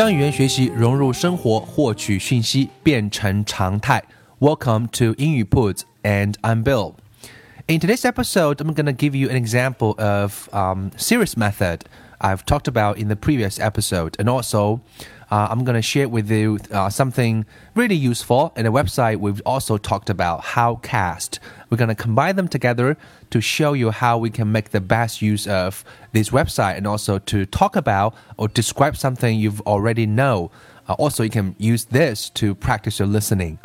将语言学习融入生活，获取讯息变成常态。Welcome to 英语 Puts and I'm Bill. In today's episode, I'm going to give you an example of um, series method I've talked about in the previous episode, and also uh, I'm going to share with you uh, something really useful in a website we've also talked about, Howcast. We're going to combine them together to show you how we can make the best use of this website and also to talk about or describe something you've already know. Uh, also, you can use this to practice your listening.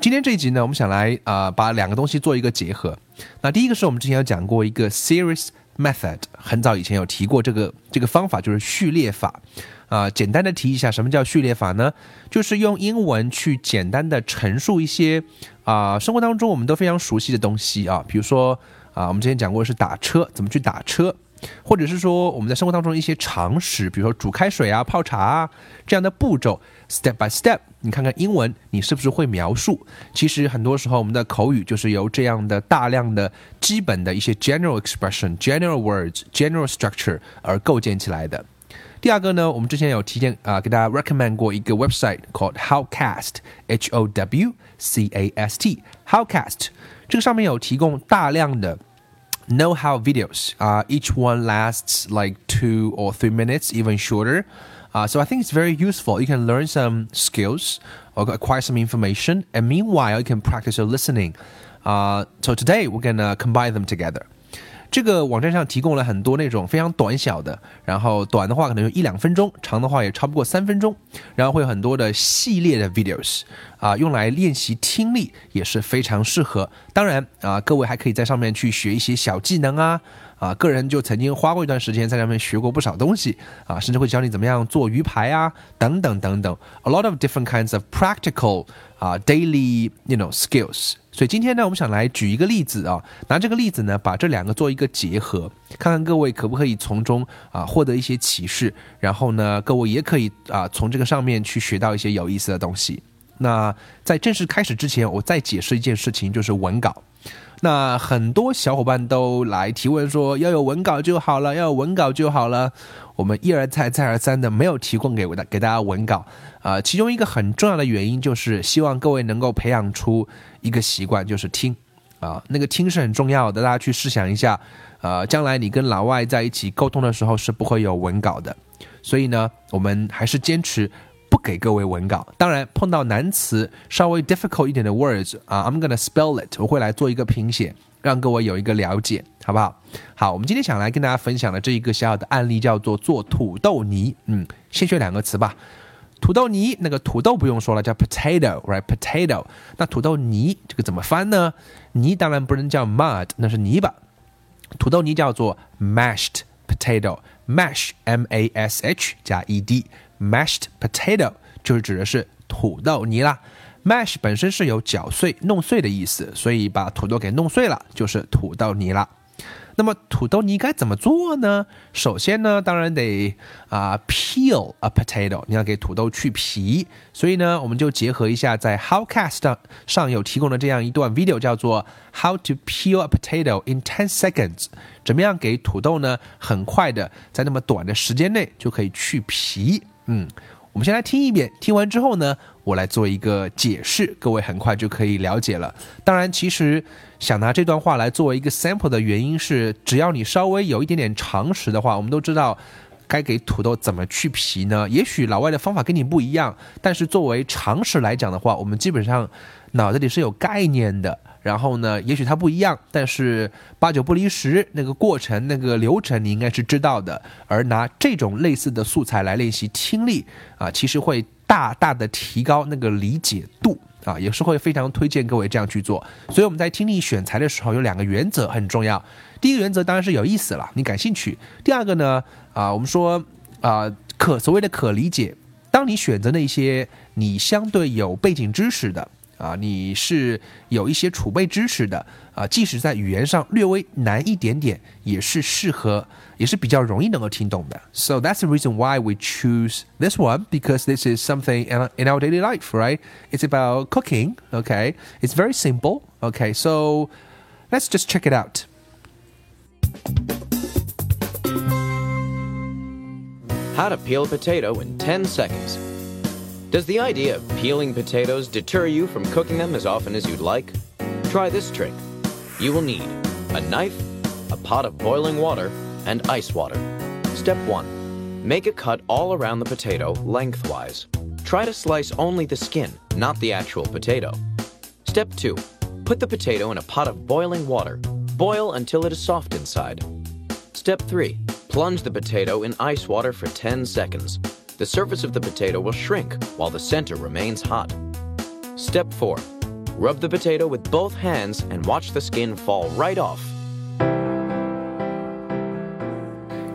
今天这一集呢，我们想来呃把两个东西做一个结合。那第一个是我们之前有讲过一个 series method，很早以前有提过这个这个方法，就是序列法。啊、简单的提一下，什么叫序列法呢？就是用英文去简单的陈述一些啊、生活当中我们都非常熟悉的东西啊，比如说啊、我们之前讲过是打车，怎么去打车。或者是说我们在生活当中一些常识，比如说煮开水啊、泡茶啊这样的步骤，step by step，你看看英文你是不是会描述？其实很多时候我们的口语就是由这样的大量的基本的一些 general expression、general words、general structure 而构建起来的。第二个呢，我们之前有提荐啊、给大家 recommend 过一个 website called Howcast，H O W C A S T，Howcast，这个上面有提供大量的 know-how videos. Uh, each one lasts like two or three minutes, even shorter. Uh, so I think it's very useful. You can learn some skills or acquire some information, and meanwhile you can practice your listening. Uh, so today we're gonna combine them together. 这个网站上提供了很多那种非常短小的，然后短的话可能有一两分钟，长的话也超不过三分钟，然后会有很多的系列的 videos 啊、用来练习听力也是非常适合。当然啊、各位还可以在上面去学一些小技能啊。啊，个人就曾经花过一段时间在上面学过不少东西啊，甚至会教你怎么样做鱼排啊，等等等等，a lot of different kinds of practical 啊 daily you know skills。所以今天呢，我们想来举一个例子啊，拿这个例子呢，把这两个做一个结合，看看各位可不可以从中啊获得一些启示，然后呢，各位也可以啊从这个上面去学到一些有意思的东西。那在正式开始之前，我再解释一件事情，就是文稿。那很多小伙伴都来提问说，要有文稿就好了，要有文稿就好了。我们一而再再而三的没有提供给我的给大家文稿啊、其中一个很重要的原因就是希望各位能够培养出一个习惯，就是听啊、那个听是很重要的。大家去试想一下，呃，将来你跟老外在一起沟通的时候是不会有文稿的，所以呢，我们还是坚持。给各位文稿，当然碰到难词稍微 difficult 一点的 words 啊，I'm gonna spell it，我会来做一个拼写，让各位有一个了解，好不好？好，我们今天想来跟大家分享的这一个小小的案例叫做做土豆泥，嗯，先学两个词吧。土豆泥，那个土豆不用说了，叫 potato，right？potato。那土豆泥这个怎么翻呢？泥当然不能叫 mud，那是泥巴。土豆泥叫做 mashed potato，mash m a s h 加 e d mashed potato 就是指的是土豆泥啦。mash 本身是有搅碎、弄碎的意思，所以把土豆给弄碎了就是土豆泥啦。那么土豆泥该怎么做呢？首先呢，当然得啊、peel a potato，你要给土豆去皮。所以呢，我们就结合一下在 Howcast 上上有提供的这样一段 video，叫做 How to peel a potato in ten seconds，怎么样给土豆呢很快的在那么短的时间内就可以去皮。嗯，我们先来听一遍，听完之后呢，我来做一个解释，各位很快就可以了解了。当然，其实想拿这段话来作为一个 sample 的原因是，只要你稍微有一点点常识的话，我们都知道该给土豆怎么去皮呢？也许老外的方法跟你不一样，但是作为常识来讲的话，我们基本上脑子里是有概念的。然后呢，也许它不一样，但是八九不离十，那个过程、那个流程你应该是知道的。而拿这种类似的素材来练习听力啊，其实会大大的提高那个理解度啊，也是会非常推荐各位这样去做。所以我们在听力选材的时候有两个原则很重要。第一个原则当然是有意思了，你感兴趣。第二个呢，啊，我们说啊，可所谓的可理解，当你选择那些你相对有背景知识的。啊，你是有一些储备知识的啊，即使在语言上略微难一点点，也是适合，也是比较容易能够听懂的。So that's the reason why we choose this one because this is something in in our daily life, right? It's about cooking. Okay, it's very simple. Okay, so let's just check it out. How to peel a potato in 10 seconds. Does the idea of peeling potatoes deter you from cooking them as often as you'd like? Try this trick. You will need a knife, a pot of boiling water, and ice water. Step 1. Make a cut all around the potato lengthwise. Try to slice only the skin, not the actual potato. Step 2. Put the potato in a pot of boiling water. Boil until it is soft inside. Step 3. Plunge the potato in ice water for 10 seconds the surface of the potato will shrink while the center remains hot. Step 4. Rub the potato with both hands and watch the skin fall right off.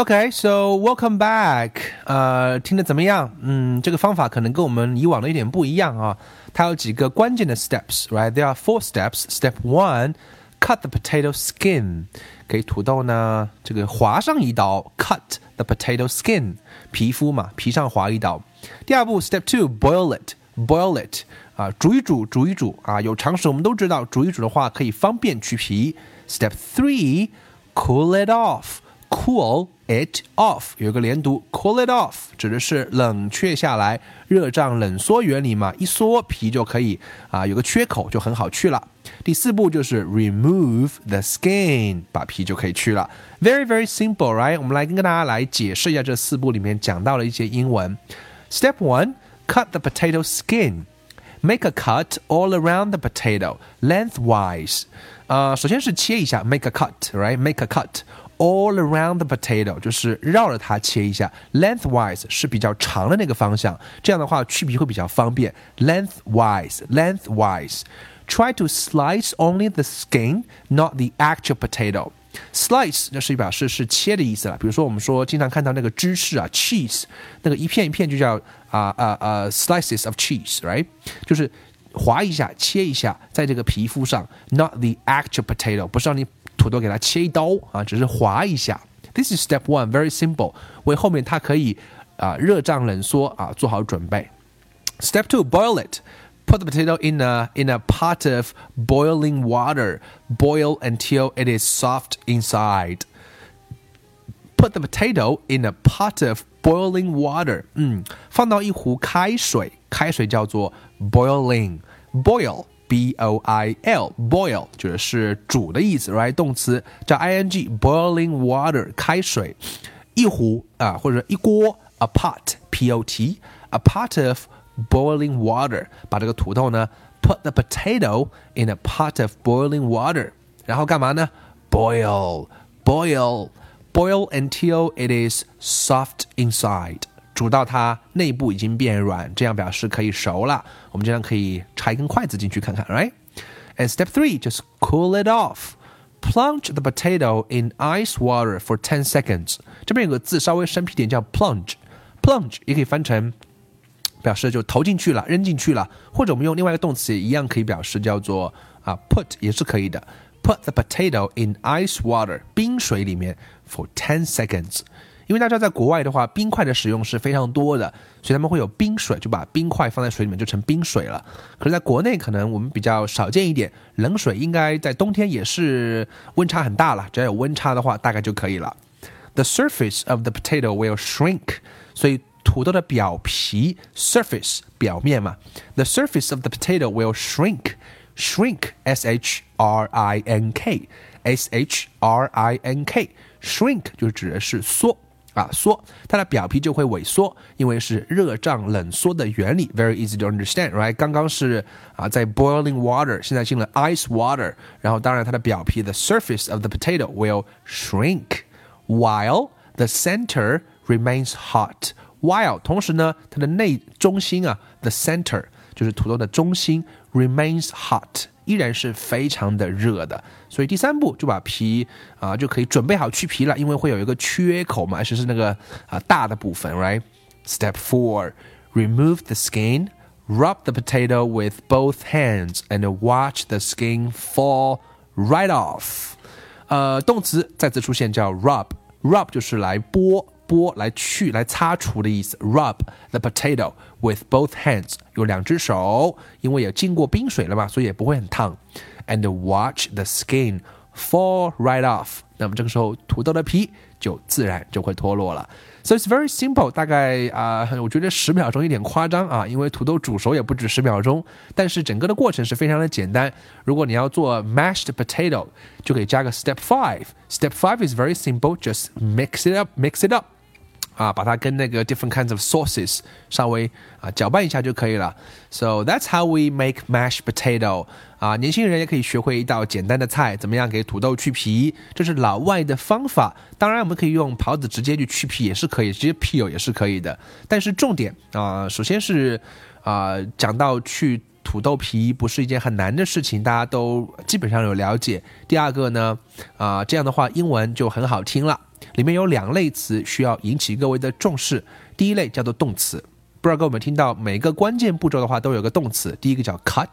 Okay, so welcome back. 呃，听得怎么样？嗯，这个方法可能跟我们以往的有点不一样啊。它有几个关键的 steps, right? There are four steps. Step one, cut the potato skin. 给土豆呢这个划上一刀，cut the potato skin. 皮肤嘛，皮上划一刀。第二步，step two, boil it. Boil it. 啊，煮一煮，煮一煮啊。有常识我们都知道，煮一煮的话可以方便去皮。Step three, cool it off. Cool it off 有个连读，cool it off 指的是冷却下来，热胀冷缩原理嘛，一缩皮就可以啊，有个缺口就很好去了。第四步就是 remove the skin，把皮就可以去了。Very very simple, right？我们来跟大家来解释一下这四步里面讲到了一些英文。Step one, cut the potato skin. Make a cut all around the potato lengthwise. 呃，首先是切一下，make a cut，right？Make a cut。 all around the potato 就是绕着它切一下，lengthwise 是比较长的那个方向，这样的话去皮会比较方便。lengthwise，lengthwise。Try to slice only the skin, not the actual potato. Slice 那是表示是切的意思了。比如说我们说经常看到那个芝士啊，cheese，那个一片一片就叫啊啊啊 slices of cheese，right？就是划一下，切一下，在这个皮肤上，not the actual potato，不是让你 土豆给它切一刀啊，只是划一下。This is step one, very simple，为后面它可以啊热胀冷缩啊做好准备。Step two, boil it. Put the potato in a in a pot of boiling water. Boil until it is soft inside. Put the potato in a pot of boiling water. 嗯，放到一壶开水，开水叫做 boiling. Boil b o i l boil 就是煮的意思，right？动词加 i n g boiling water 开水，一壶啊或者一锅 a pot p o t a pot of boiling water 把这个土豆呢 put the potato in a pot of boiling water，然后干嘛呢？boil boil boil until it is soft inside。 煮到它内部已经变软，这样表示可以熟了。我们这样可以插一根筷子进去看看，right？And step three, just cool it off. Plunge the potato in ice water for ten seconds. 这边有个字稍微生僻点，叫 plunge。plunge 也可以翻成表示就投进去了，扔进去了，或者我们用另外一个动词也一样可以表示叫做啊 put 也是可以的。Put the potato in ice water，冰水里面 for ten seconds。因为大家在国外的话，冰块的使用是非常多的，所以他们会有冰水，就把冰块放在水里面就成冰水了。可是，在国内可能我们比较少见一点，冷水应该在冬天也是温差很大了，只要有温差的话，大概就可以了。The surface of the potato will shrink，所以土豆的表皮 surface 表面嘛，the surface of the potato will shrink。shrink，s h r i n k，s h r i n k，shrink 就指的是缩。啊，缩，它的表皮就会萎缩，因为是热胀冷缩的原理，very easy to understand，right？刚刚是啊，在 boiling water，现在进了 ice water，然后当然它的表皮 the surface of the potato will shrink while the center remains hot。while 同时呢，它的内中心啊，the center 就是土豆的中心 remains hot。依然是非常的热的，所以第三步就把皮啊就可以准备好去皮了，因为会有一个缺口嘛，而且是那个啊大的部分，right？Step four, remove the skin, rub the potato with both hands, and watch the skin fall right off。呃，动词再次出现叫 rub，rub 就是来剥。剥来去来擦除的意思。Rub the potato with both hands，有两只手，因为也经过冰水了嘛，所以也不会很烫。And watch the skin fall right off。那么这个时候土豆的皮就自然就会脱落了。So it's very simple，大概啊、呃，我觉得十秒钟有点夸张啊，因为土豆煮熟也不止十秒钟，但是整个的过程是非常的简单。如果你要做 mashed potato，就可以加个 step five。Step five is very simple，just mix it up，mix it up。 啊，把它跟那个 different kinds of sauces 稍微啊搅拌一下就可以了。So that's how we make mashed potato。啊，年轻人也可以学会一道简单的菜，怎么样给土豆去皮？这是老外的方法。当然，我们可以用刨子直接去去皮也是可以，直接 peel 也是可以的。但是重点啊，首先是啊，讲到去土豆皮不是一件很难的事情，大家都基本上有了解。第二个呢，啊，这样的话英文就很好听了。里面有两类词需要引起各位的重视。第一类叫做动词，不知道各位有没有听到？每个关键步骤的话都有个动词。第一个叫 cut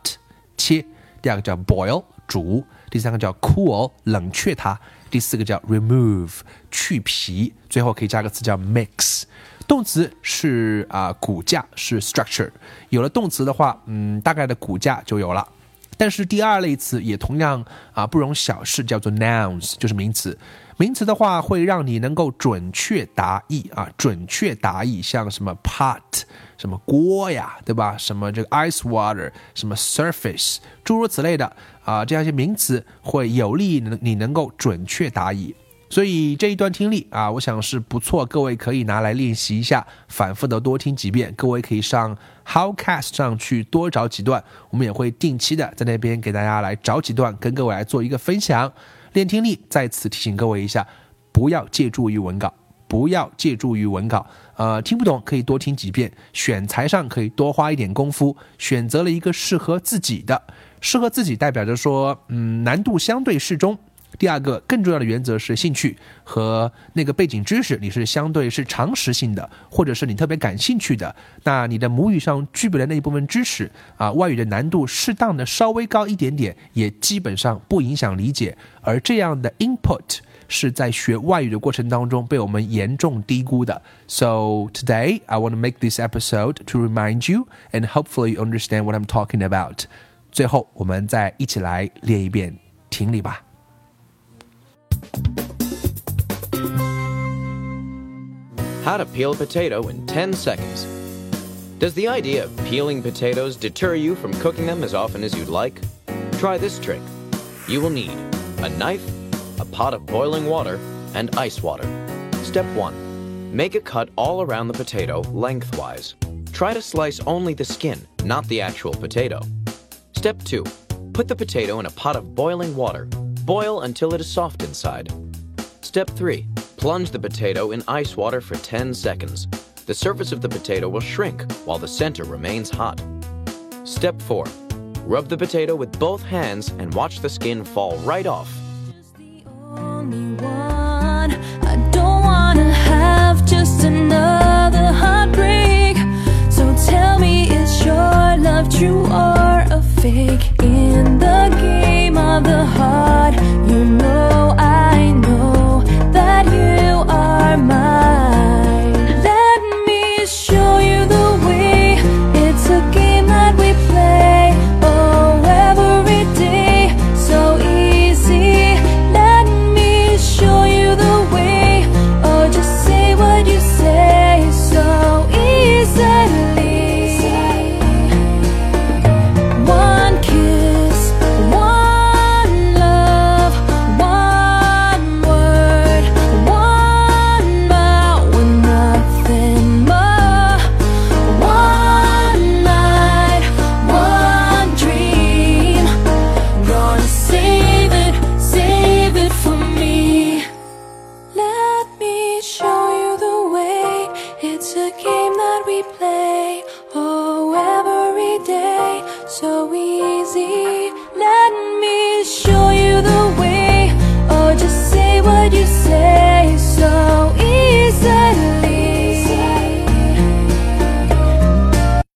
切，第二个叫 boil 煮，第三个叫 cool 冷却它，第四个叫 remove 去皮，最后可以加个词叫 mix。动词是啊骨架是 structure，有了动词的话，嗯，大概的骨架就有了。但是第二类词也同样啊不容小视，叫做 nouns，就是名词。名词的话会让你能够准确答意啊，准确答意，像什么 pot，什么锅呀，对吧？什么这个 ice water，什么 surface，诸如此类的啊，这样一些名词会有利于你能够准确答意。所以这一段听力啊，我想是不错，各位可以拿来练习一下，反复的多听几遍。各位可以上 Howcast 上去多找几段，我们也会定期的在那边给大家来找几段，跟各位来做一个分享。练听力，再次提醒各位一下，不要借助于文稿，不要借助于文稿。呃，听不懂可以多听几遍，选材上可以多花一点功夫，选择了一个适合自己的，适合自己代表着说，嗯，难度相对适中。第二个更重要的原则是兴趣和那个背景知识，你是相对是常识性的，或者是你特别感兴趣的，那你的母语上具备的那一部分知识啊，外语的难度适当的稍微高一点点，也基本上不影响理解。而这样的 input 是在学外语的过程当中被我们严重低估的。So today I want to make this episode to remind you and hopefully you understand what I'm talking about。最后我们再一起来练一遍听力吧。How to peel a potato in 10 seconds. Does the idea of peeling potatoes deter you from cooking them as often as you'd like? Try this trick. You will need a knife, a pot of boiling water, and ice water. Step 1. Make a cut all around the potato lengthwise. Try to slice only the skin, not the actual potato. Step 2. Put the potato in a pot of boiling water. Boil until it is soft inside. Step 3. Plunge the potato in ice water for 10 seconds. The surface of the potato will shrink while the center remains hot. Step 4. Rub the potato with both hands and watch the skin fall right off. a fake in the game? the heart, you know.